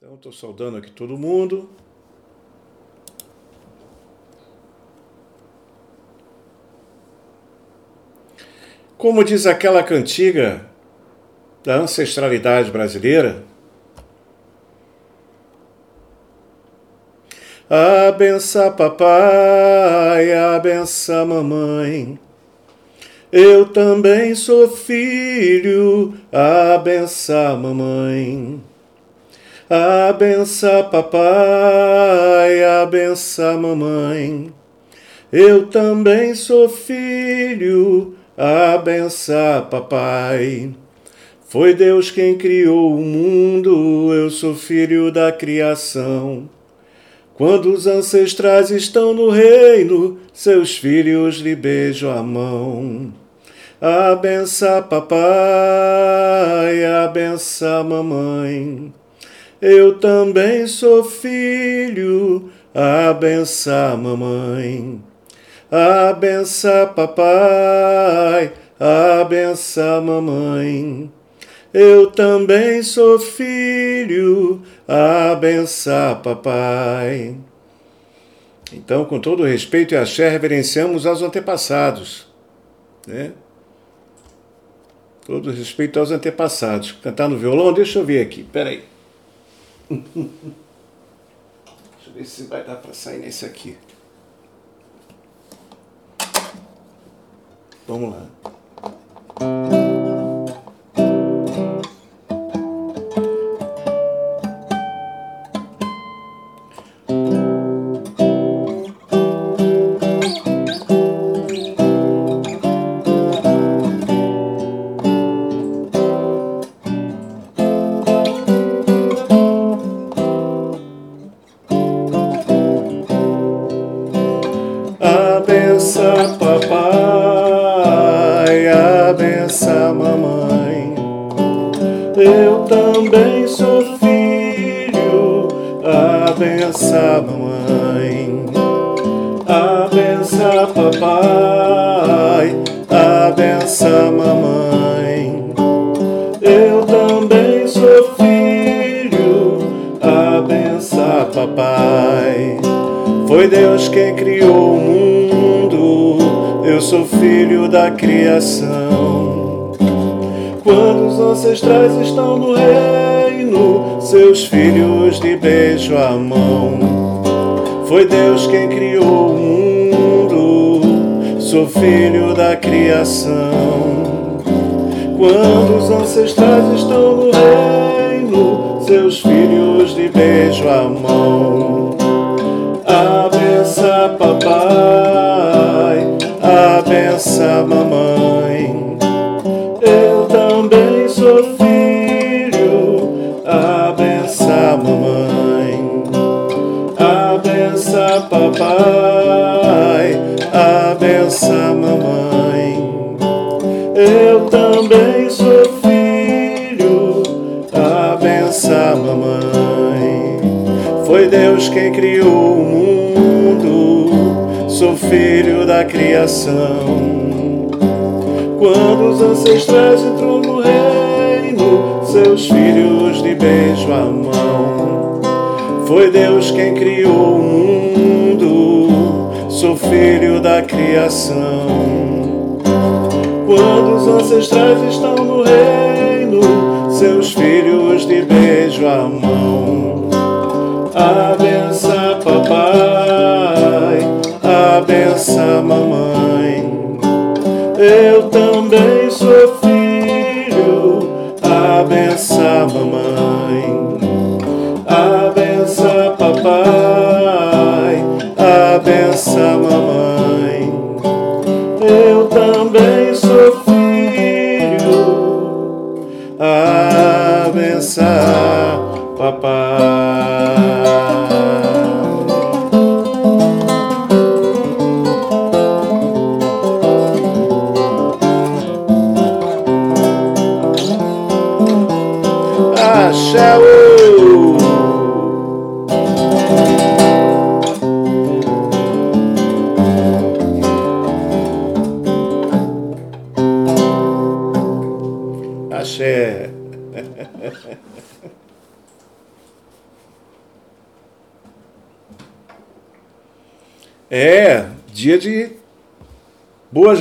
Então, estou saudando aqui todo mundo. Como diz aquela cantiga da ancestralidade brasileira, Abença papai, abença mamãe. Eu também sou filho, abença mamãe. Abença papai, abença mamãe. Eu também sou filho, abença papai. Foi Deus quem criou o mundo, eu sou filho da criação. Quando os ancestrais estão no reino, seus filhos lhe beijam a mão. Abença papai, abença mamãe. Eu também sou filho, abença mamãe. Abença papai, abença mamãe. Eu também sou filho, abença papai. Então, com todo respeito e axé, reverenciamos aos antepassados. Né? Todo respeito aos antepassados. Cantar no violão? Deixa eu ver aqui, peraí. Deixa eu ver se vai dar para sair nesse aqui. Vamos lá. Deus quem criou o mundo, sou filho da criação. Quando os ancestrais estão no reino, seus filhos de beijo a mão. Abença papai, abença mamãe. Papai, abença mamãe. Eu também sou filho, abença mamãe. Foi Deus quem criou o mundo, sou filho da criação. Quando os ancestrais entram no reino, seus filhos de beijo a mão. Foi Deus quem criou o mundo, sou filho da criação. Quando os ancestrais estão no reino, seus filhos de beijo a mão. Abença papai, abença mamãe. Eu também sou filho, abença mamãe,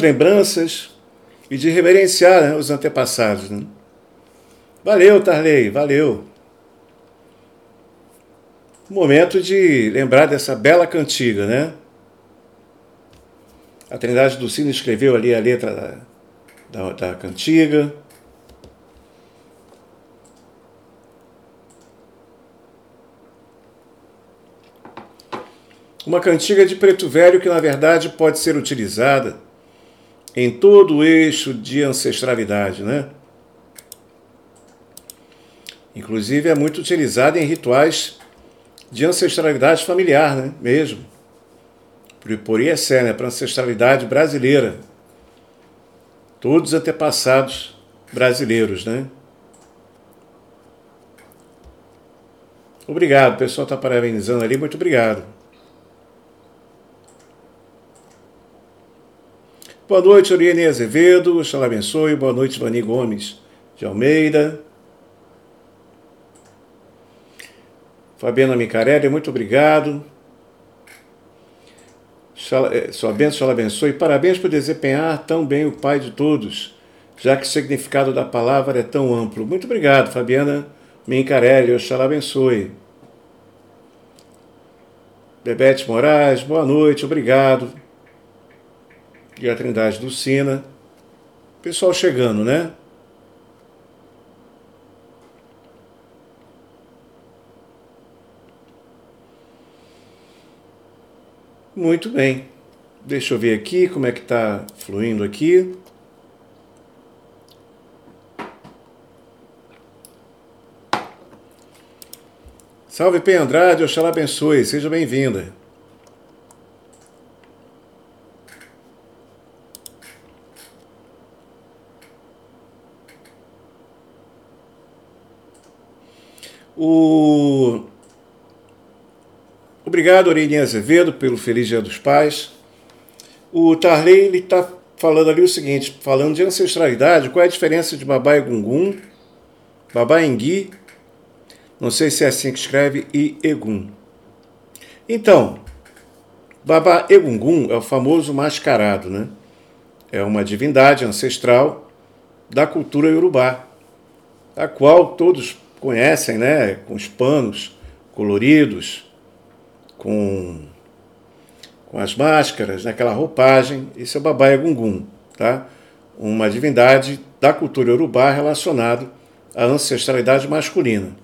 lembranças e de reverenciar né, os antepassados. Né? Valeu, Tarley, valeu. Momento de lembrar dessa bela cantiga, né? A Trindade do Sino escreveu ali a letra da, da, da cantiga. Uma cantiga de preto velho que, na verdade, pode ser utilizada em todo o eixo de ancestralidade, né? Inclusive é muito utilizada em rituais de ancestralidade familiar, né? Mesmo. Por IEC, né? Para ancestralidade brasileira. Todos antepassados brasileiros, né? Obrigado, o pessoal está parabenizando ali, muito obrigado. Boa noite, Oriene Azevedo, Oxalá abençoe. Boa noite, Vani Gomes de Almeida. Fabiana Micarelli, muito obrigado. Eh, sua bênção, Oxalá abençoe. Parabéns por desempenhar tão bem o Pai de todos, já que o significado da palavra é tão amplo. Muito obrigado, Fabiana Micarelli. Oxalá abençoe. Bebete Moraes, boa noite, obrigado e a Trindade do Sina. Pessoal chegando, né? Muito bem. Deixa eu ver aqui como é que está fluindo aqui. Salve Pen Andrade, Oxalá abençoe, seja bem-vinda. O... Obrigado, Orininha Azevedo, pelo Feliz Dia dos Pais. O Tarley está falando ali o seguinte, falando de ancestralidade, qual é a diferença de Babá Egungun, Babá Engui, não sei se é assim que escreve, e Egum. Então, Babá Egungun é o famoso mascarado, né? É uma divindade ancestral da cultura iorubá, a qual todos conhecem, né? Com os panos coloridos, com, com as máscaras, naquela né? roupagem. Isso é o Babaia Gungun, tá? Uma divindade da cultura urubá relacionado à ancestralidade masculina.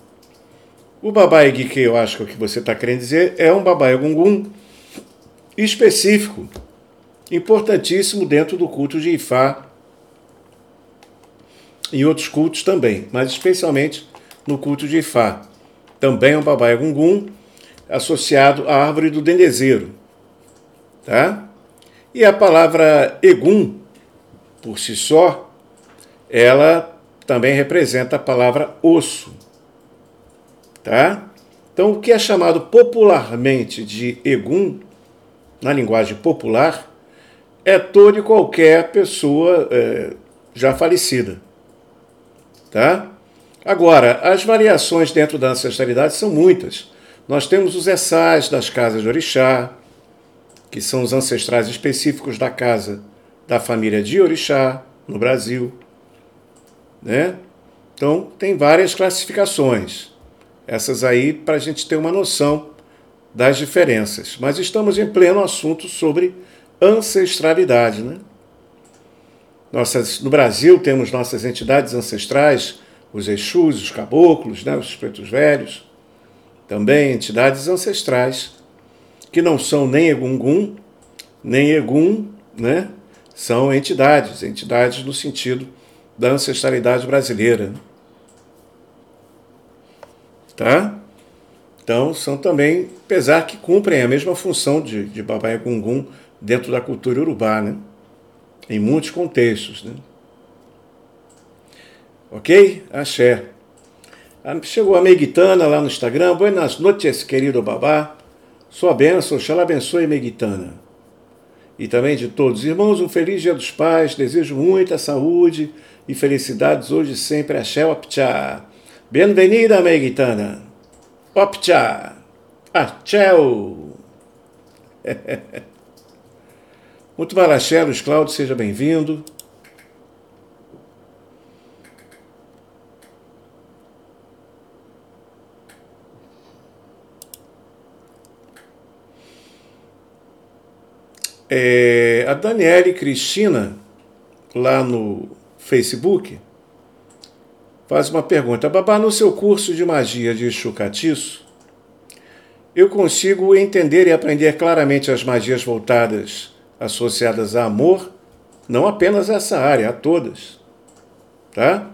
O Babaia Gui, que eu acho que é o que você está querendo dizer, é um Babaia Gungun específico, importantíssimo dentro do culto de Ifá e outros cultos também, mas especialmente no culto de Ifá. Também é um babai gungun associado à árvore do dendezeiro. Tá? E a palavra egum, por si só, ela também representa a palavra osso. Tá? Então, o que é chamado popularmente de egum, na linguagem popular, é toda e qualquer pessoa é, já falecida. Tá? Agora, as variações dentro da ancestralidade são muitas. Nós temos os essais das casas de orixá, que são os ancestrais específicos da casa da família de orixá no Brasil. Né? Então, tem várias classificações. Essas aí para a gente ter uma noção das diferenças. Mas estamos em pleno assunto sobre ancestralidade. Né? Nossas, no Brasil temos nossas entidades ancestrais os Exus, os caboclos, né, os pretos velhos, também entidades ancestrais, que não são nem Egungun, nem Egum, né, são entidades, entidades no sentido da ancestralidade brasileira. Tá? Então, são também, apesar que cumprem a mesma função de, de Babá Egungun dentro da cultura urubá, né? em muitos contextos. Né? Ok? Axé. Ah, chegou a Meguitana lá no Instagram. Buenas noches, querido babá. Sua bênção, Xalá abençoe Meguitana. E também de todos. Irmãos, um feliz dia dos pais. Desejo muita saúde e felicidades hoje e sempre. Axé Optcha. Bem-vinda, Meguitana. Optcha. Axéu. Muito balaxé, Luiz Cláudio, seja bem-vindo. É, a Daniele Cristina, lá no Facebook, faz uma pergunta. Babá, no seu curso de magia de Chucatiço, eu consigo entender e aprender claramente as magias voltadas associadas a amor, não apenas a essa área, a todas. Tá?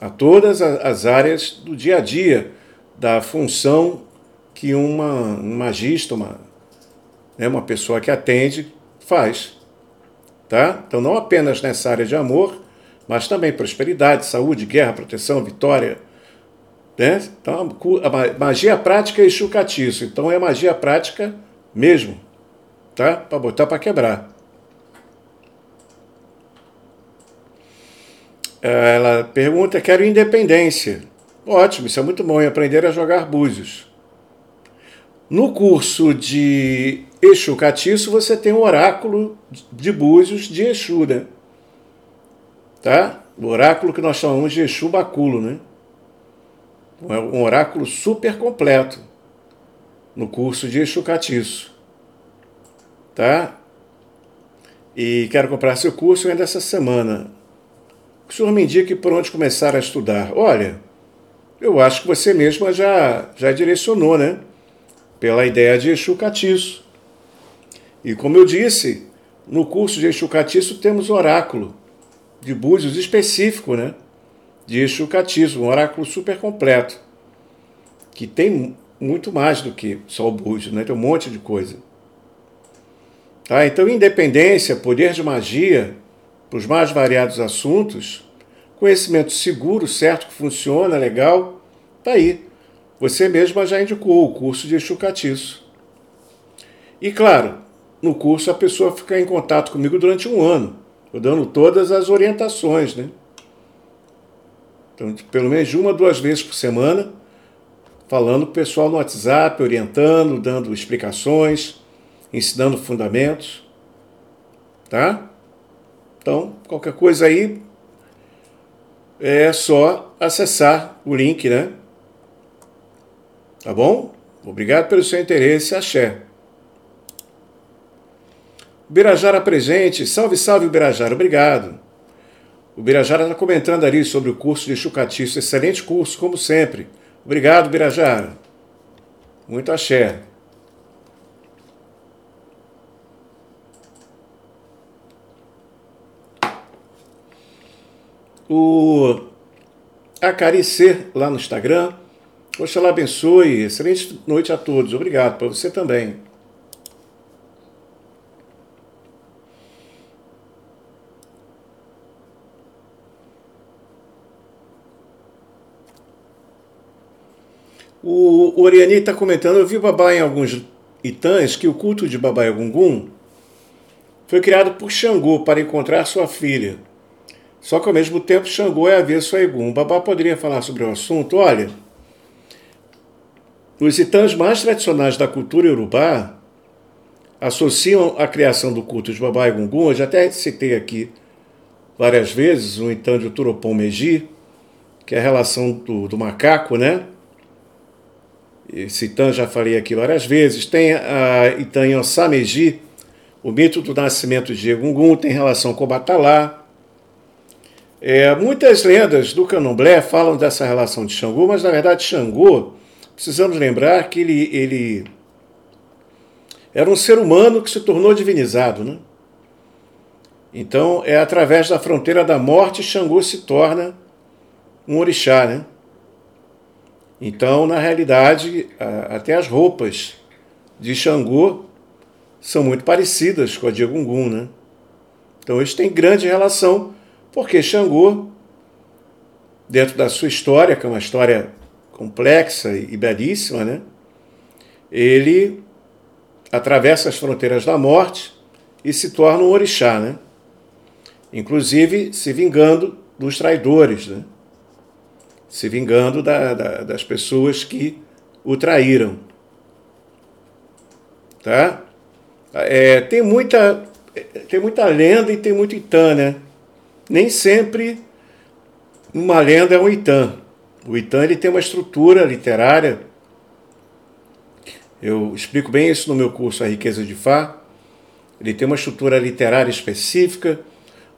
A todas as áreas do dia a dia, da função que uma, um magista, uma, né, uma pessoa que atende, faz. Tá? Então, não apenas nessa área de amor, mas também prosperidade, saúde, guerra, proteção, vitória. Né? Então, a magia prática é chucatiço. Então, é magia prática mesmo. Tá? Para botar para quebrar. Ela pergunta: quero independência. Ótimo, isso é muito bom. E aprender a jogar búzios. No curso de Exu Catiço, você tem o oráculo de Búzios de Exu, né? Tá? O oráculo que nós chamamos de Exu Baculo, né? Um oráculo super completo no curso de Exu Catiço. Tá? E quero comprar seu curso ainda essa semana. O senhor me indique por onde começar a estudar. Olha, eu acho que você mesma já, já direcionou, né? pela ideia de Exu Catiço. E como eu disse, no curso de Exu Catiço temos oráculo de búzios específico, né? De Exu Catiço, um oráculo super completo, que tem muito mais do que só o búzio, né? Tem um monte de coisa. Tá? Então, independência, poder de magia, para os mais variados assuntos, conhecimento seguro, certo, que funciona, legal, tá aí. Você mesma já indicou o curso de Catiço. E claro, no curso a pessoa fica em contato comigo durante um ano, eu dando todas as orientações, né? Então, pelo menos uma, duas vezes por semana, falando pessoal no WhatsApp, orientando, dando explicações, ensinando fundamentos, tá? Então, qualquer coisa aí, é só acessar o link, né? Tá bom? Obrigado pelo seu interesse. Axé. Birajara presente. Salve, salve, Birajara. Obrigado. O Birajara está comentando ali sobre o curso de chucatiço. Excelente curso, como sempre. Obrigado, Birajara. Muito axé. O Acaricer lá no Instagram Oxalá abençoe. Excelente noite a todos. Obrigado. Para você também. O Oriani está comentando, eu vi babá em alguns itãs que o culto de Babá Gungun foi criado por Xangô para encontrar sua filha. Só que ao mesmo tempo Xangô é avesso a Egum. O babá poderia falar sobre o assunto? Olha, os itãs mais tradicionais da cultura urubá associam a criação do culto de Babá Gungun, eu já até citei aqui várias vezes o itã de Turopom Meji, que é a relação do, do macaco, né? Itã já falei aqui várias vezes. Tem a itã Yansá Meji, o mito do nascimento de Egungun, tem relação com Batalá. É, muitas lendas do candomblé falam dessa relação de Xangô, mas na verdade Xangô precisamos lembrar que ele, ele era um ser humano que se tornou divinizado. Né? Então, é através da fronteira da morte Xangô se torna um orixá. Né? Então, na realidade, até as roupas de Xangô são muito parecidas com a de Egungun. Né? Então, eles têm grande relação, porque Xangô, dentro da sua história, que é uma história complexa e belíssima, né? ele atravessa as fronteiras da morte e se torna um orixá, né? inclusive se vingando dos traidores, né? Se vingando da, da, das pessoas que o traíram. Tá? É, tem muita tem muita lenda e tem muito Itã, né? Nem sempre uma lenda é um Itã. O Itã ele tem uma estrutura literária. Eu explico bem isso no meu curso A Riqueza de Fá. Ele tem uma estrutura literária específica,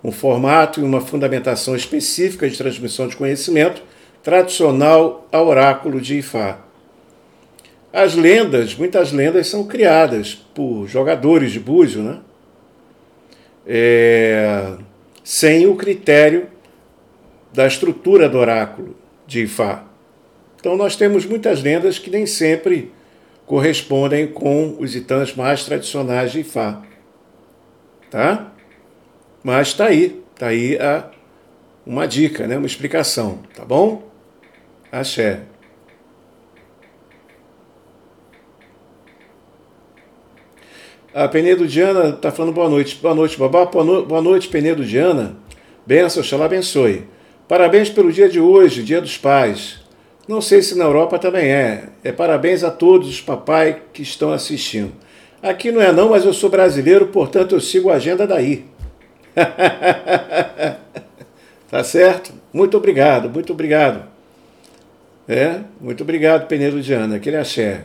um formato e uma fundamentação específica de transmissão de conhecimento tradicional ao oráculo de Ifá. As lendas, muitas lendas são criadas por jogadores de búzio, né? É, sem o critério da estrutura do oráculo de Ifá. Então nós temos muitas lendas que nem sempre correspondem com os itãs mais tradicionais de Ifá. Tá? Mas está aí, está aí a, uma dica, né? uma explicação, tá bom? Axé. A Penedo Diana está falando boa noite. Boa noite, babá. Boa noite, Penedo Diana. Benção, Oxalá abençoe. Parabéns pelo dia de hoje, dia dos pais. Não sei se na Europa também é. É parabéns a todos os papai que estão assistindo. Aqui não é não, mas eu sou brasileiro, portanto eu sigo a agenda daí. tá certo? Muito obrigado, muito obrigado. É, muito obrigado, Penedo Diana. Aquele axé.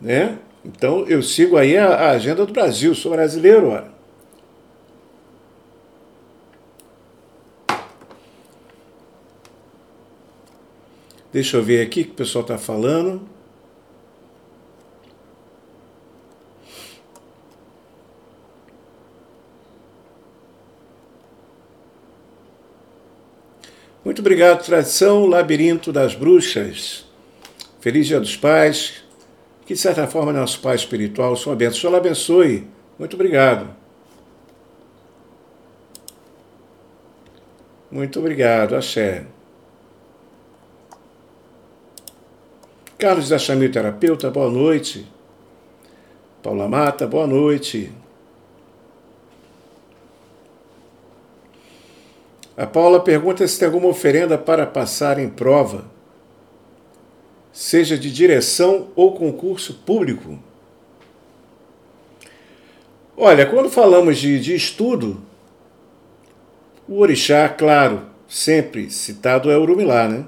Né? Então eu sigo aí a, a agenda do Brasil, sou brasileiro, olha. Deixa eu ver aqui o que o pessoal está falando. Muito obrigado, tradição Labirinto das Bruxas. Feliz Dia dos Pais. Que, de certa forma, é nosso Pai espiritual, sua bênção. Senhor abençoe. Muito obrigado. Muito obrigado, Axé. Carlos da Chamil Terapeuta, boa noite. Paula Mata, boa noite. A Paula pergunta se tem alguma oferenda para passar em prova, seja de direção ou concurso público. Olha, quando falamos de, de estudo, o orixá, claro, sempre citado é Urumilá, né?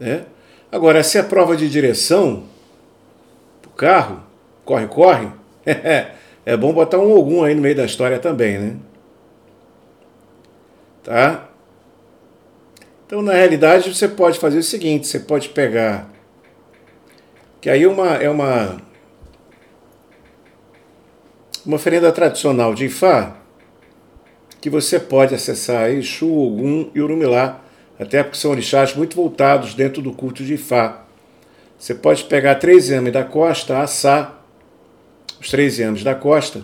É? Agora, se é prova de direção, o carro, corre, corre, é bom botar um algum aí no meio da história também, né? Tá? Então, na realidade, você pode fazer o seguinte: você pode pegar. Que aí uma, é uma. Uma oferenda tradicional de Ifá, que você pode acessar Exu, Ogum e Urumilá, até porque são orixás muito voltados dentro do culto de Ifá. Você pode pegar três yames da costa, assar os três yames da costa,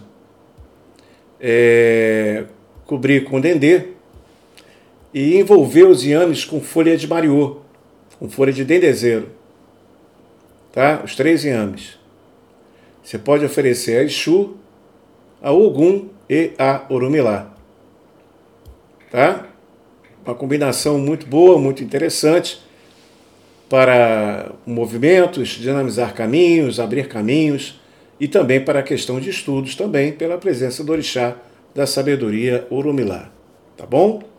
é, cobrir com dendê, e envolver os iames com folha de mariô, com folha de dendezeiro. Tá? Os três iames. Você pode oferecer a Exu, a Ogum e a Orumilá. Tá? Uma combinação muito boa, muito interessante para movimentos, dinamizar caminhos, abrir caminhos e também para a questão de estudos também pela presença do orixá da sabedoria Orumilá. Tá bom?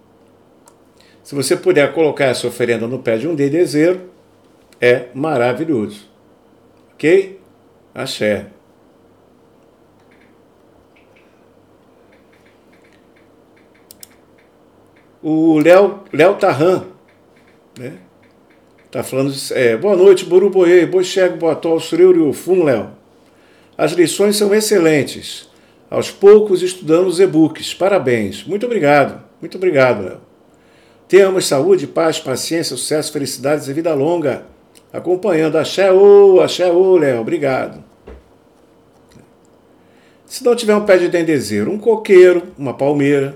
Se você puder colocar essa oferenda no pé de um dedezeiro, é maravilhoso. Ok? Axé. O Léo, Léo Tarran, né? Tá falando, é, boa noite, Boruboê, Bochego, Boatol, Sureuro e Léo. As lições são excelentes. Aos poucos estudamos e-books. Parabéns. Muito obrigado. Muito obrigado, Léo. Tenhamos saúde, paz, paciência, sucesso, felicidades e vida longa. Acompanhando. Axé, ô, axé, ô, Léo. Obrigado. Se não tiver um pé de dendezeiro, um coqueiro, uma palmeira,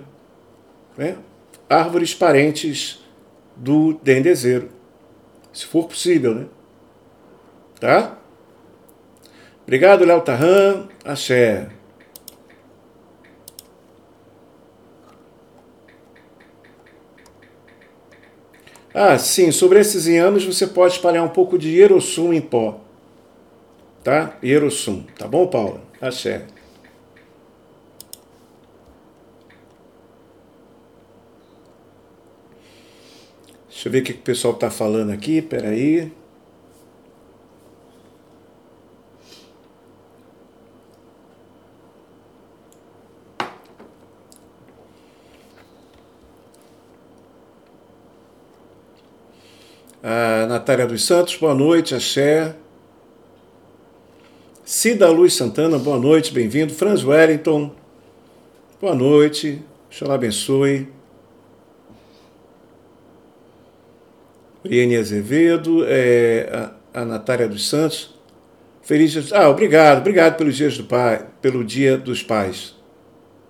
né? árvores parentes do dendezeiro. Se for possível, né? Tá? Obrigado, Léo Tarran. Axé. Ah, sim, sobre esses inhames você pode espalhar um pouco de Erossum em pó. tá? Ierossum, tá bom, Paula? Axé. Deixa eu ver o que o pessoal está falando aqui, peraí. A Natália dos Santos, boa noite, Axé. Cida Luz Santana, boa noite, bem-vindo. Franz Wellington, boa noite, Xalá abençoe. Brienne Azevedo, é, a, a Natália dos Santos. Feliz dia. Ah, obrigado, obrigado pelos dias do pai, pelo dia dos pais.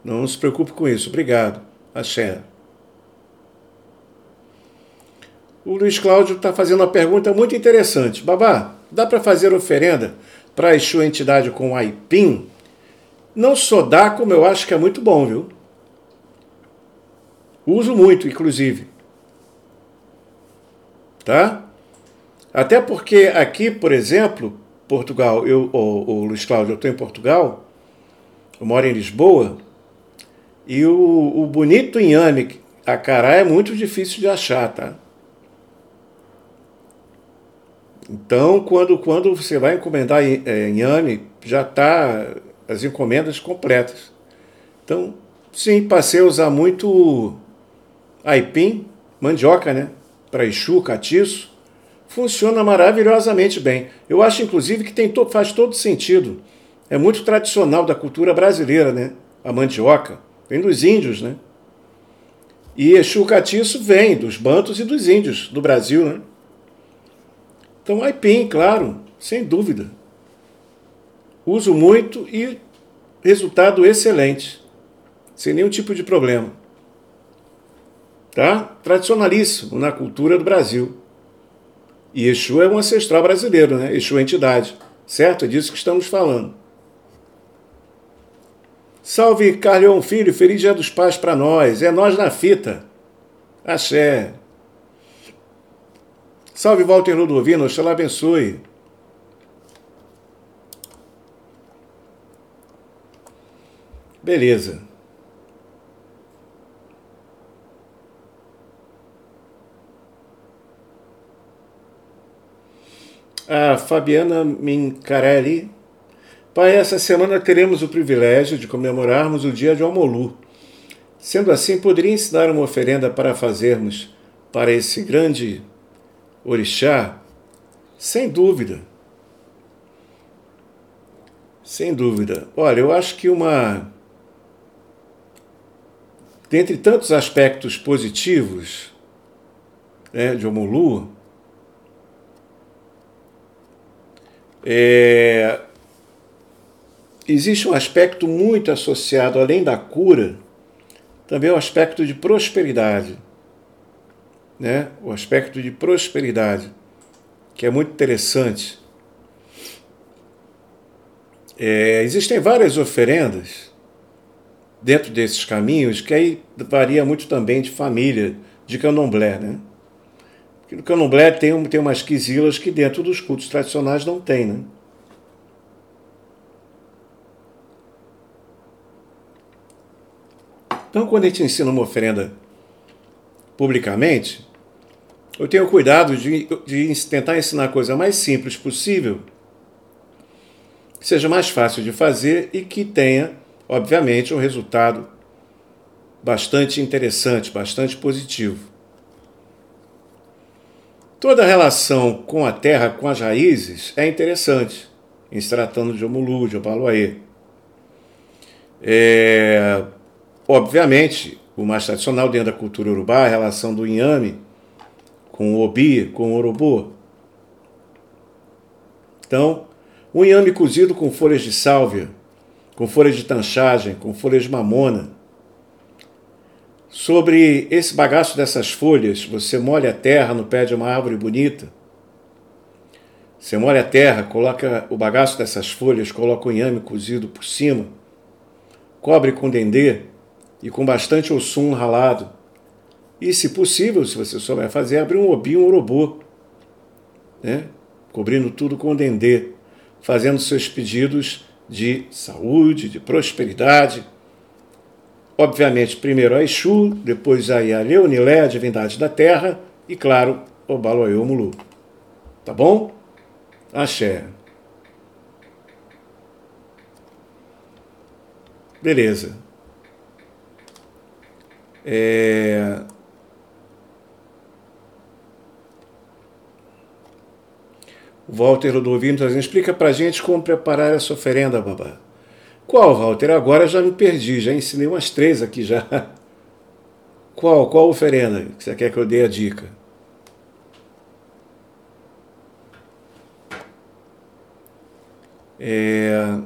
Não se preocupe com isso, obrigado. Axé. O Luiz Cláudio está fazendo uma pergunta muito interessante. Babá, dá para fazer oferenda para a sua entidade com aipim? Não só dá, como eu acho que é muito bom, viu? Uso muito, inclusive. Tá? Até porque aqui, por exemplo, Portugal, eu, o, o Luiz Cláudio, eu estou em Portugal, eu moro em Lisboa, e o, o bonito inhame, a cará, é muito difícil de achar, tá? Então, quando, quando você vai encomendar é, inhame, já está as encomendas completas. Então, sim, passei a usar muito aipim, mandioca, né? Para Exu, catiço. Funciona maravilhosamente bem. Eu acho, inclusive, que tem to faz todo sentido. É muito tradicional da cultura brasileira, né? A mandioca. Vem dos índios, né? E Exu catiço vem dos bantos e dos índios do Brasil, né? Então, aipim, claro, sem dúvida. Uso muito e resultado excelente, sem nenhum tipo de problema. Tá? Tradicionalíssimo na cultura do Brasil. E Exu é um ancestral brasileiro, né? Exu é entidade, certo? É disso que estamos falando. Salve Carleon Filho, feliz dia dos pais para nós. É nós na fita. Axé. Salve Walter Ludovino, Oxalá abençoe. Beleza. A Fabiana Mincarelli. Pai, essa semana teremos o privilégio de comemorarmos o dia de Almolu. Sendo assim, poderia ensinar uma oferenda para fazermos para esse grande orixá? Sem dúvida. Sem dúvida. Olha, eu acho que uma. Dentre tantos aspectos positivos né, de Omulu, é, existe um aspecto muito associado, além da cura, também o aspecto de prosperidade né, o aspecto de prosperidade, que é muito interessante. É, existem várias oferendas dentro desses caminhos que aí varia muito também de família, de candomblé. Né? Porque no candomblé tem, tem umas quisilas que dentro dos cultos tradicionais não tem. Né? Então, quando a gente ensina uma oferenda publicamente, eu tenho cuidado de, de tentar ensinar a coisa mais simples possível, que seja mais fácil de fazer e que tenha, obviamente, um resultado bastante interessante, bastante positivo. Toda a relação com a terra, com as raízes, é interessante, em se tratando de Omulu, de Obaloaê. É, obviamente, o mais tradicional dentro da cultura urubá a relação do inhame com o obi, com o urubu. Então, um inhame cozido com folhas de sálvia, com folhas de tanchagem, com folhas de mamona. Sobre esse bagaço dessas folhas, você molha a terra no pé de uma árvore bonita. Você molha a terra, coloca o bagaço dessas folhas, coloca o inhame cozido por cima, cobre com dendê e com bastante ossum ralado e, se possível, se você souber fazer, abrir um obi, um urubu, né? cobrindo tudo com dendê. fazendo seus pedidos de saúde, de prosperidade. Obviamente, primeiro a Exu, depois a Leonilé, a divindade da terra, e claro, o Baloiô Mulu. Tá bom? Axé. Beleza. É... Walter Ludovino está explica pra gente como preparar essa oferenda, babá. Qual, Walter? Agora já me perdi, já ensinei umas três aqui já. Qual? Qual oferenda que você quer que eu dê a dica? É...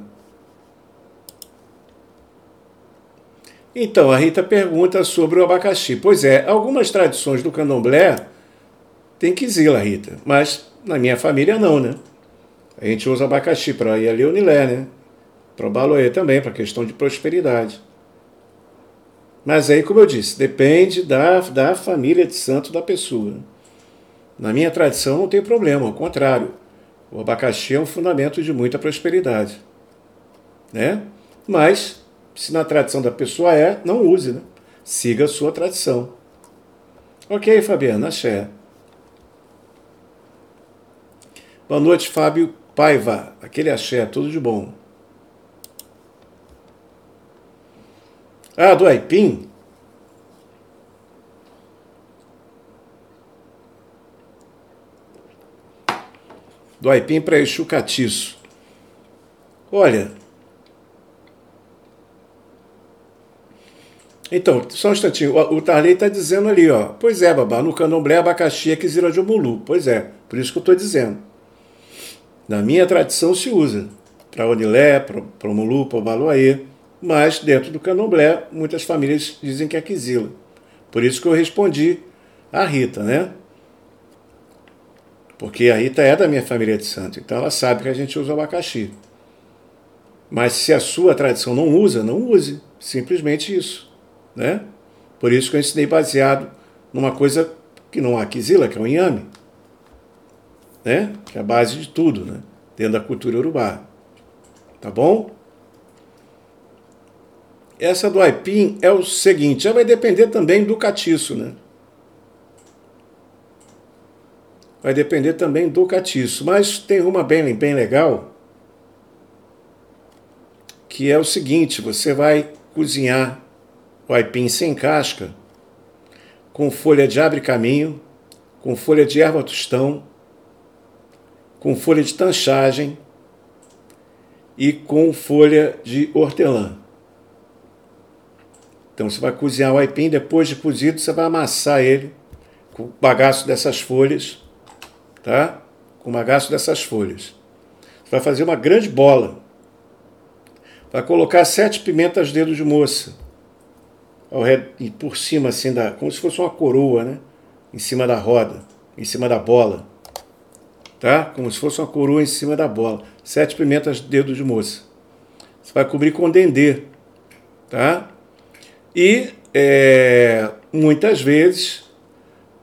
Então, a Rita pergunta sobre o abacaxi. Pois é, algumas tradições do candomblé tem quizila, Rita, mas na minha família não, né? A gente usa abacaxi para ir ali Unilé, né? Para o Baloê também, para questão de prosperidade. Mas aí, como eu disse, depende da, da família de santo da pessoa. Na minha tradição não tem problema, ao contrário. O abacaxi é um fundamento de muita prosperidade. Né? Mas se na tradição da pessoa é, não use, né? Siga a sua tradição. Ok, Fabiana, axé. Boa noite, Fábio Paiva. Aquele axé, tudo de bom. Ah, do Aipim? Do Aipim para Exu Catiço. Olha, Então, só um instantinho. O, Tarley está dizendo ali, ó. Pois é, babá, no candomblé abacaxi é quizira de omulu. Pois é, por isso que eu estou dizendo. Na minha tradição se usa para onilé, para omulu, para baloaê. Mas dentro do candomblé, muitas famílias dizem que é quizila. Por isso que eu respondi a Rita, né? Porque a Rita é da minha família de santo, então ela sabe que a gente usa abacaxi. Mas se a sua tradição não usa, não use. Simplesmente isso né? Por isso que eu ensinei baseado numa coisa que não há quizila, que é o inhame, né? Que é a base de tudo, né? Dentro da cultura urubá. Tá bom? Essa do aipim é o seguinte, já vai depender também do catiço, né? Vai depender também do catiço, mas tem uma bem, bem legal, que é o seguinte, você vai cozinhar o aipim sem casca, com folha de abre-caminho, com folha de erva-tostão, com folha de tanchagem e com folha de hortelã. Então você vai cozinhar o aipim, depois de cozido você vai amassar ele com o bagaço dessas folhas, tá? Com o bagaço dessas folhas. Você vai fazer uma grande bola. Vai colocar sete pimentas dedo de moça ao redor, e por cima, assim, da, como se fosse uma coroa, né? Em cima da roda, em cima da bola. Tá? Como se fosse uma coroa em cima da bola. Sete pimentas dedo de moça. Você vai cobrir com dendê. Tá? E é, muitas vezes,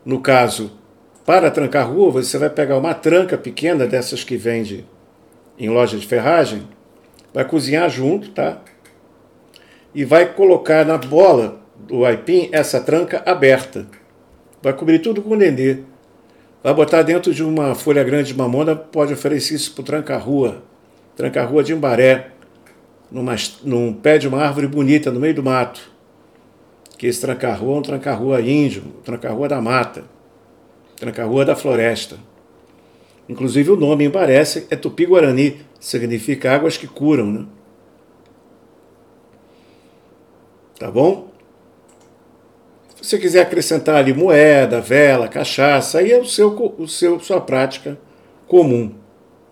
no caso, para trancar rua, você vai pegar uma tranca pequena dessas que vende em loja de ferragem, vai cozinhar junto, tá? e vai colocar na bola do aipim essa tranca aberta. Vai cobrir tudo com dendê. Vai botar dentro de uma folha grande de mamona, pode oferecer isso para o tranca-rua. Tranca-rua de Embaré, numa, num pé de uma árvore bonita no meio do mato. Que esse tranca-rua é um tranca-rua índio, tranca-rua da mata, tranca-rua da floresta. Inclusive o nome Embaré é tupi-guarani, significa águas que curam, né? Tá bom? Se você quiser acrescentar ali moeda, vela, cachaça, aí é o seu, o seu sua prática comum,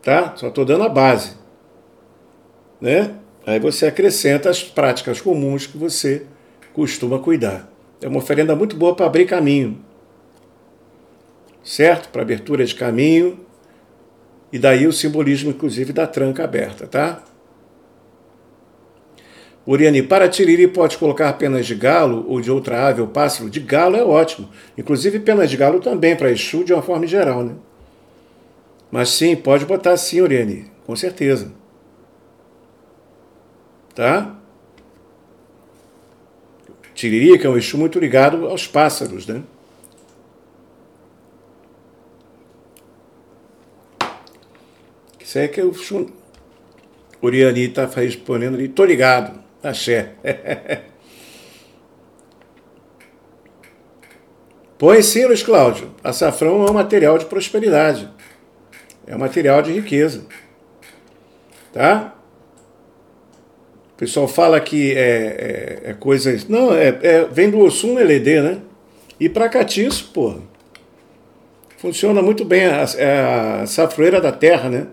tá? Só estou dando a base, né? Aí você acrescenta as práticas comuns que você costuma cuidar. É uma oferenda muito boa para abrir caminho, certo? Para abertura de caminho e daí o simbolismo, inclusive, da tranca aberta, tá? Uriani, para tiriri pode colocar penas de galo ou de outra ave ou pássaro? De galo é ótimo. Inclusive penas de galo também, para Exu de uma forma geral, né? Mas sim, pode botar sim, Uriani, com certeza. Tá? Tiririca é um Exu muito ligado aos pássaros, né? Isso é que o Uriani está respondendo ali, tô ligado, axé. Põe sim, Luiz Cláudio. Açafrão é um material de prosperidade. É um material de riqueza. Tá? O pessoal fala que é, é, é coisa. Não, é, é, vem do Ossum LD, né? E para catiço, pô. Funciona muito bem. A, é a safroeira da terra, né?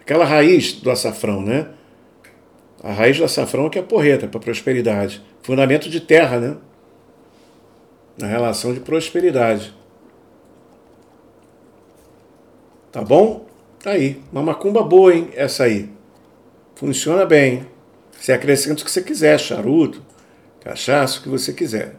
Aquela raiz do açafrão, né? A raiz do açafrão é que é porreta para prosperidade. Fundamento de terra, né? na relação de prosperidade. Tá bom? Tá aí. Uma macumba boa, hein? Essa aí. Funciona bem. Você acrescenta o que você quiser, charuto, cachaça, o que você quiser.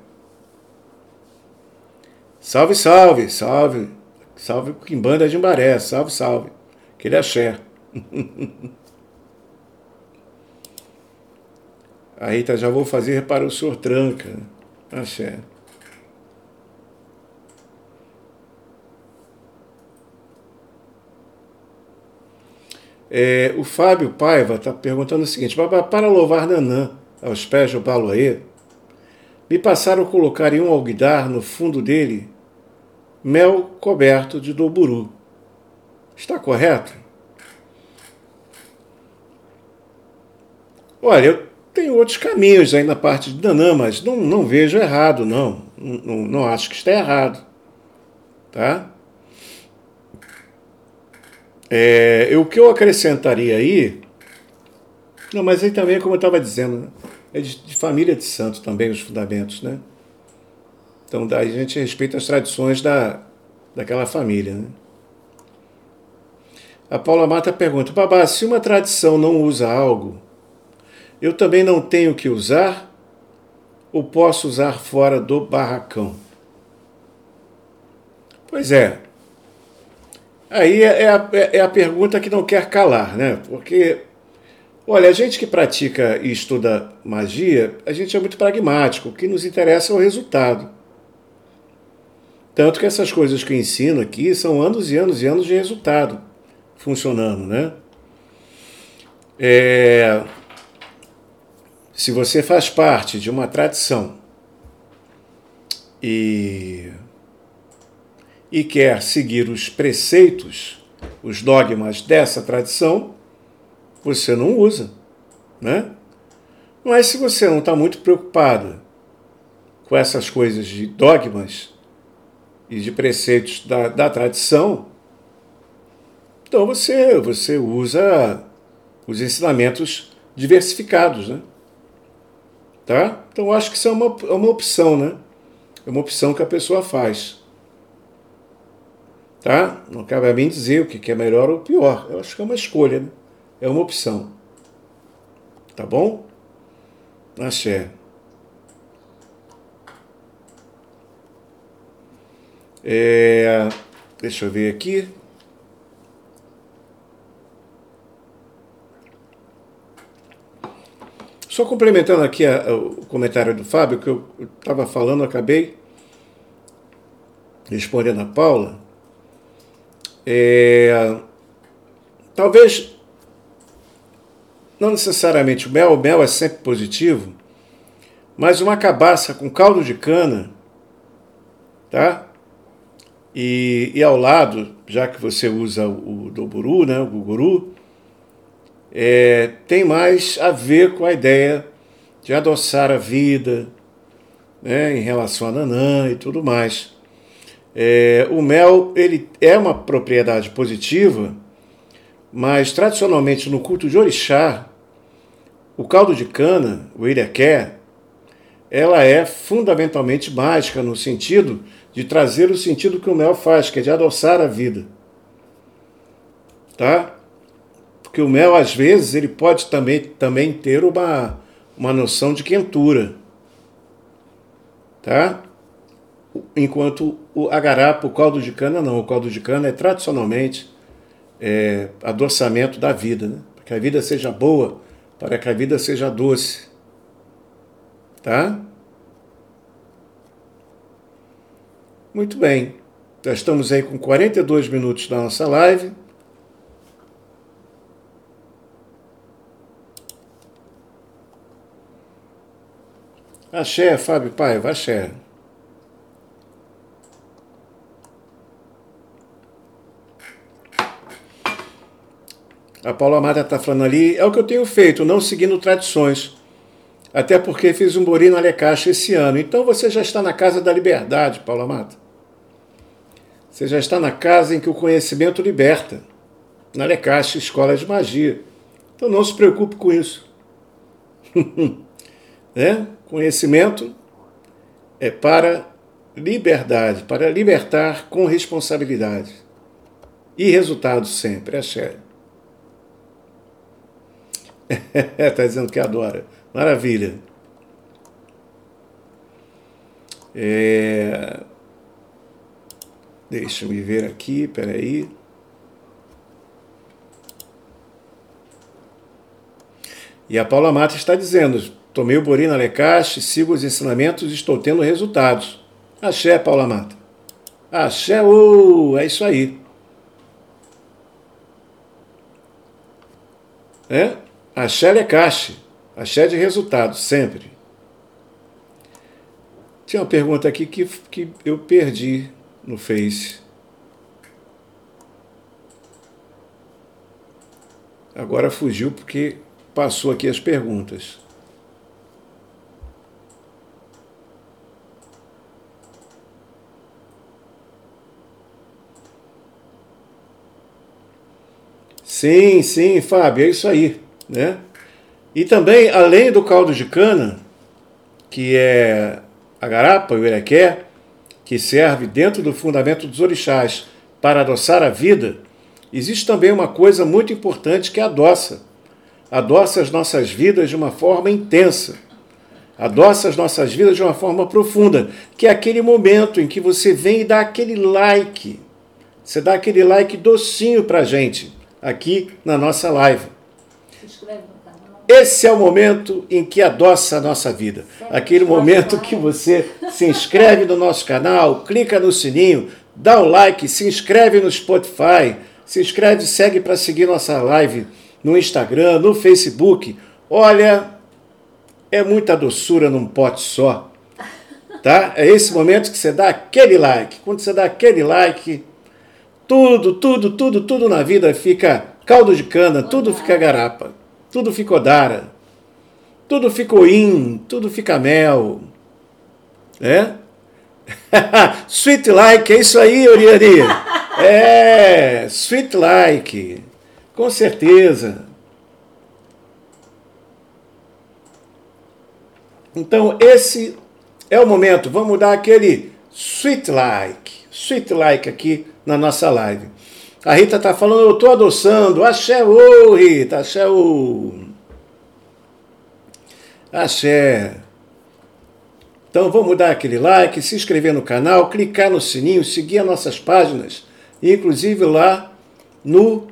Salve, salve, salve. Salve Quimbanda de Imbaré, salve, salve. Aquele axé. Aí tá, já vou fazer para o senhor tranca. Axé. É, o Fábio Paiva está perguntando o seguinte: para louvar Nanã aos pés do Baloaê, me passaram a colocar em um alguidar no fundo dele mel coberto de doburu. Está correto? Olha, eu tenho outros caminhos aí na parte de Nanã, mas não, não vejo errado, não. não. Não acho que está errado. Tá? É, o que eu acrescentaria aí. Não, mas aí também, como eu estava dizendo, é de, de, família de santo também os fundamentos, né? Então daí a gente respeita as tradições da, daquela família, né? A Paula Mata pergunta: Babá, se uma tradição não usa algo, eu também não tenho que usar ou posso usar fora do barracão? Pois é, Aí é, é a, é a pergunta que não quer calar, né? Porque, olha, a gente que pratica e estuda magia, a gente é muito pragmático. O que nos interessa é o resultado. Tanto que essas coisas que eu ensino aqui são anos e anos e anos de resultado funcionando, né? É, se você faz parte de uma tradição e e quer seguir os preceitos, os dogmas dessa tradição, você não usa, né? Mas se você não está muito preocupado com essas coisas de dogmas e de preceitos da, da tradição, então você, você usa os ensinamentos diversificados, né? Tá? Então acho que isso é uma, é uma opção, né? É uma opção que a pessoa faz. Tá? Não cabe a mim dizer o que é melhor ou pior. Eu acho que é uma escolha, né? é uma opção. Tá bom? Axé. É, deixa eu ver aqui. Só complementando aqui a, a, o comentário do Fábio, que eu estava falando, acabei respondendo a Paula. É, talvez não necessariamente o mel, o mel é sempre positivo, mas uma cabaça com caldo de cana, tá? E, e ao lado, já que você usa o, o doburu, né, o guguru, é, tem mais a ver com a ideia de adoçar a vida, né, em relação a nanã e tudo mais. É, o mel ele é uma propriedade positiva, mas tradicionalmente no culto de orixá, o caldo de cana, o iraqué, ela é fundamentalmente mágica no sentido de trazer o sentido que o mel faz, que é de adoçar a vida. Tá? Porque o mel, às vezes, ele pode também, também ter uma, uma noção de quentura. Tá? enquanto o agarapa, o caldo de cana, não. O caldo de cana é tradicionalmente é, adoçamento da vida, né? para que a vida seja boa, para que a vida seja doce. Tá? Muito bem. Já estamos aí com 42 minutos da nossa live. Axé, Fábio Paiva, axé. A Paula Mata está falando ali, é o que eu tenho feito, não seguindo tradições. Até porque fiz um Borino Alecache esse ano. Então você já está na casa da liberdade, Paula Mata. Você já está na casa em que o conhecimento liberta. Na Alecache, Escola de Magia. Então não se preocupe com isso. né? Conhecimento é para liberdade, para libertar com responsabilidade. E resultado sempre, é sério. Está dizendo que adora. Maravilha. É... Deixa eu ver aqui, peraí. E a Paula Mata está dizendo: tomei o Borina Alecache, sigo os ensinamentos e estou tendo resultados. Axé, Paula Mata. Axé, uh, é isso aí. É? Axé Alecache. Axé de resultados, sempre. Tinha uma pergunta aqui que, que eu perdi no Face. Agora fugiu porque passou aqui as perguntas. Sim, sim, Fábio, é isso aí, né? E também, além do caldo de cana, que é a garapa, o erequé, que serve dentro do fundamento dos orixás para adoçar a vida, existe também uma coisa muito importante que adoça. Adoça as nossas vidas de uma forma intensa. Adoça as nossas vidas de uma forma profunda, que é aquele momento em que você vem e dá aquele like. Você dá aquele like docinho pra gente aqui na nossa live. Esse é o momento em que adoça a nossa vida. Aquele momento que você se inscreve no nosso canal, clica no sininho, dá um like, se inscreve no Spotify, se inscreve, segue para seguir nossa live no Instagram, no Facebook. Olha, é muita doçura num pote só. Tá? É esse momento que você dá aquele like. Quando você dá aquele like, tudo, tudo, tudo, tudo na vida fica caldo de cana, tudo fica garapa tudo ficou dara, tudo ficou in, tudo fica mel. É? sweet like, é isso aí, Oriane. É, sweet like, com certeza. Então, esse é o momento. Vamos dar aquele sweet like, sweet like aqui na nossa live. A Rita está falando, eu estou adoçando. Axé, ô Rita, axé, ô. Axé. Então vamos dar aquele like, se inscrever no canal, clicar no sininho, seguir as nossas páginas, inclusive lá no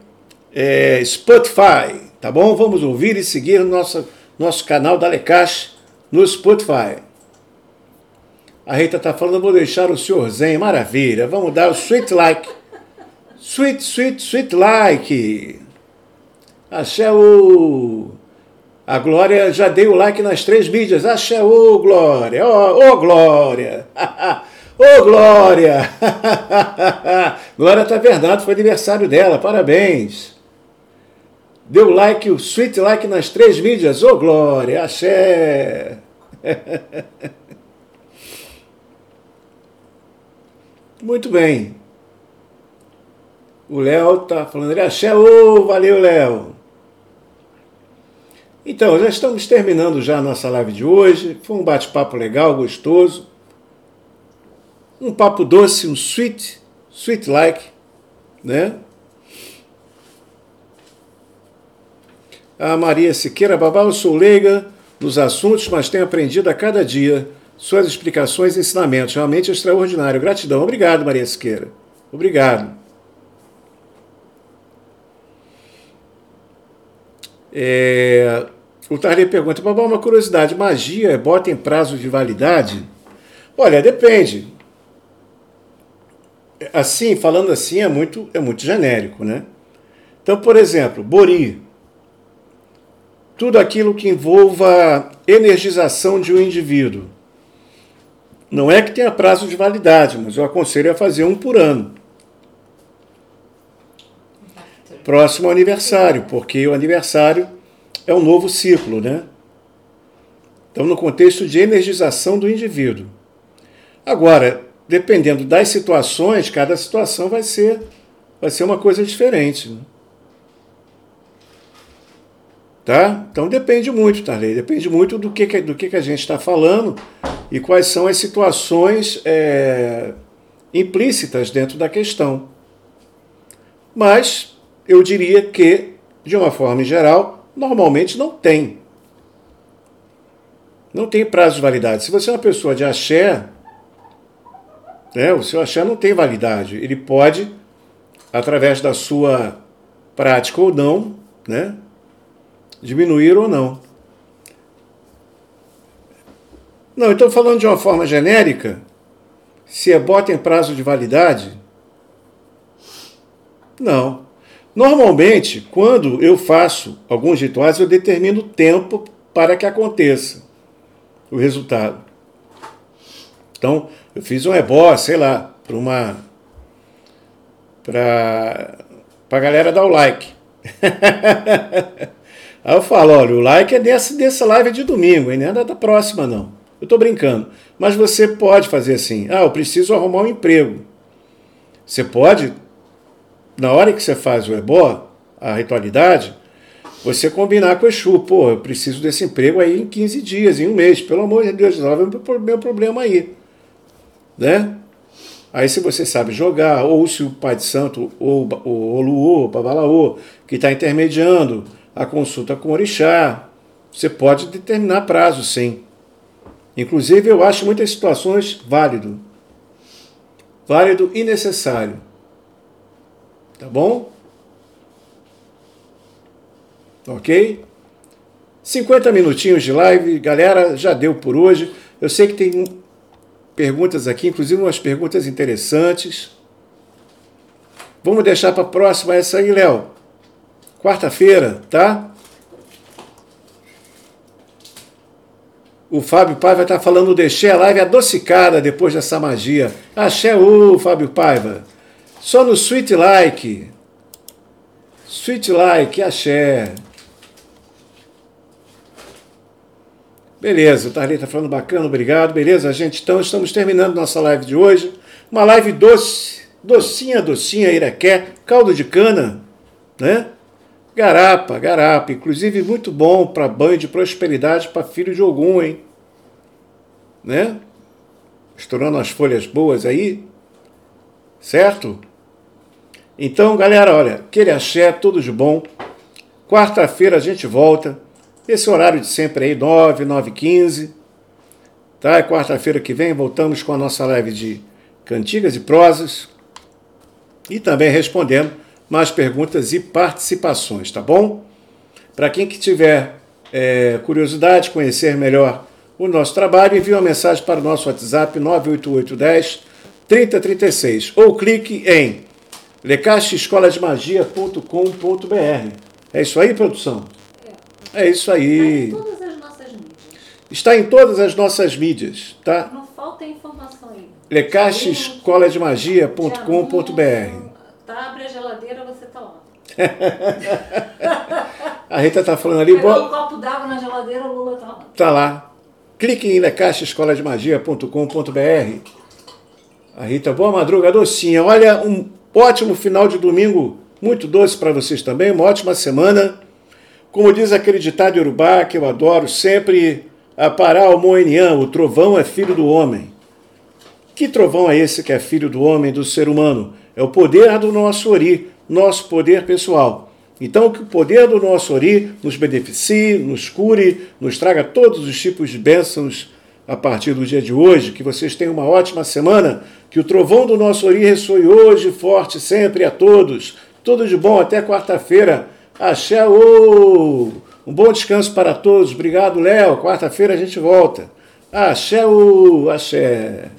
é, Spotify, tá bom? Vamos ouvir e seguir nosso, nosso canal da Lecache no Spotify. A Rita está falando, vou deixar o senhor Zen, maravilha. Vamos dar o sweet like. Sweet, sweet, sweet like. Axé o. A Glória já deu o like nas três mídias. Axé o Glória. Ô, oh, oh, Glória. Ô, oh, Glória. Glória tá verdade, foi aniversário dela. Parabéns. Deu like, o sweet like nas três mídias. Ô, Glória. Axé. Muito bem. O Léo tá falando, ele axé, valeu, Léo. Então, já estamos terminando já a nossa live de hoje. Foi um bate-papo legal, gostoso. Um papo doce, um sweet, sweet like, né? A Maria Siqueira Babá, eu sou leiga nos assuntos, mas tenho aprendido a cada dia suas explicações e ensinamentos. Realmente extraordinário. Gratidão. Obrigado, Maria Siqueira. Obrigado. É, o Tarley pergunta, Babá, uma curiosidade, magia bota em prazo de validade? Olha, depende. Assim, falando assim, é muito, é muito genérico, né? Então, por exemplo, Bori. Tudo aquilo que envolva energização de um indivíduo. Não é que tenha prazo de validade, mas eu aconselho a fazer um por ano. Próximo aniversário, porque o aniversário é um novo ciclo, né? Então, no contexto de energização do indivíduo. Agora, dependendo das situações, cada situação vai ser, vai ser uma coisa diferente. Né? Tá? Então depende muito, Tarley. Depende muito do que, do que, a gente está falando e quais são as situações é, implícitas dentro da questão. Mas eu diria que, de uma forma geral, normalmente não tem. Não tem prazo de validade. Se você é uma pessoa de axé, né, o seu axé não tem validade. Ele pode, através da sua prática ou não, né, diminuir ou não. Não, estou falando de uma forma genérica. Se é bota em prazo de validade? Não. Normalmente, quando eu faço alguns rituais, eu determino o tempo para que aconteça o resultado. Então, eu fiz um ebó, sei lá, para uma. para a galera dar o like. Aí eu falo, olha, o like é dessa, dessa live de domingo, hein? não é da próxima, não. Eu estou brincando. Mas você pode fazer assim, ah, eu preciso arrumar um emprego. Você pode, na hora que você faz o ebó, a ritualidade, você combinar com o Exu, pô, eu preciso desse emprego aí em 15 dias, em um mês, pelo amor de Deus, resolve o meu problema aí. Né? Aí se você sabe jogar, ou se o Pai de Santo, ou o Oluô, o Babalaô, que está intermediando, a consulta com o orixá. Você pode determinar prazo, sim. Inclusive, eu acho muitas situações válido. Válido e necessário. Tá bom? Ok? 50 minutinhos de live, galera, já deu por hoje. Eu sei que tem perguntas aqui, inclusive umas perguntas interessantes. Vamos deixar para a próxima essa aí, Léo quarta-feira, tá? O Fábio Paiva está falando deixei a live adocicada depois dessa magia. Axé, ô Fábio Paiva. Só no Sweet Like. Sweet Like, axé. Beleza, o Tarley está falando bacana, obrigado. Beleza, gente? Então estamos terminando nossa live de hoje. Uma live doce, docinha, docinha, iraqué, caldo de cana, né? Garapa, garapa. Inclusive, muito bom para banho de prosperidade para filho de algum, hein? Né? Estourando as folhas boas aí. Certo? Então, galera, olha, aquele axé, tudo de bom. Quarta-feira a gente volta. Esse horário de sempre aí, 9, 9 15. Tá? E quarta-feira que vem voltamos com a nossa live de cantigas e prosas. E também respondendo mais perguntas e participações, tá bom? Para quem que tiver é, curiosidade, conhecer melhor o nosso trabalho, envie uma mensagem para o nosso WhatsApp 98810 3036 ou clique em lecasteescolademagia.com.br. É isso aí, produção? É, é isso aí. Está em todas as nossas mídias. Está em todas as nossas mídias, tá? Não falta informação aí. lecasteescolademagia.com.br Tá, abre a geladeira, você tá lá. a Rita tá falando ali. Pegou um copo d'água na geladeira, o Lula tá lá. Tá lá. Clique em lecaixaescolademagia.com.br. A Rita, boa madruga, docinha. Olha, um ótimo final de domingo, muito doce para vocês também, uma ótima semana. Como diz aquele ditado urubá que eu adoro sempre, a parar o moenian, o trovão é filho do homem. Que trovão é esse que é filho do homem, do ser humano? É o poder do nosso Ori, nosso poder pessoal. Então, que o poder do nosso Ori nos beneficie, nos cure, nos traga todos os tipos de bênçãos a partir do dia de hoje. Que vocês tenham uma ótima semana. Que o trovão do nosso Ori ressoe hoje, forte, sempre a todos. Tudo de bom até quarta-feira. Axé! Um bom descanso para todos. Obrigado, Léo. Quarta-feira a gente volta. Axé! Axé.